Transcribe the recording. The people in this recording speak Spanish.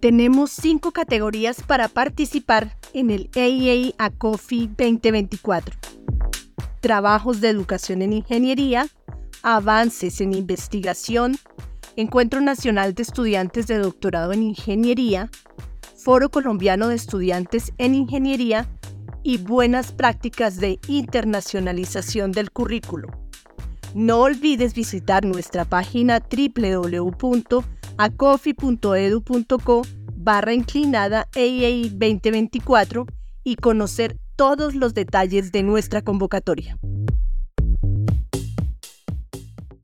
Tenemos cinco categorías para participar en el AEA ACOFI 2024. Trabajos de educación en ingeniería, avances en investigación, Encuentro Nacional de Estudiantes de Doctorado en Ingeniería, Foro Colombiano de Estudiantes en Ingeniería y buenas prácticas de internacionalización del currículo. No olvides visitar nuestra página www.acofi.edu.co barra inclinada AAI 2024 y conocer todos los detalles de nuestra convocatoria.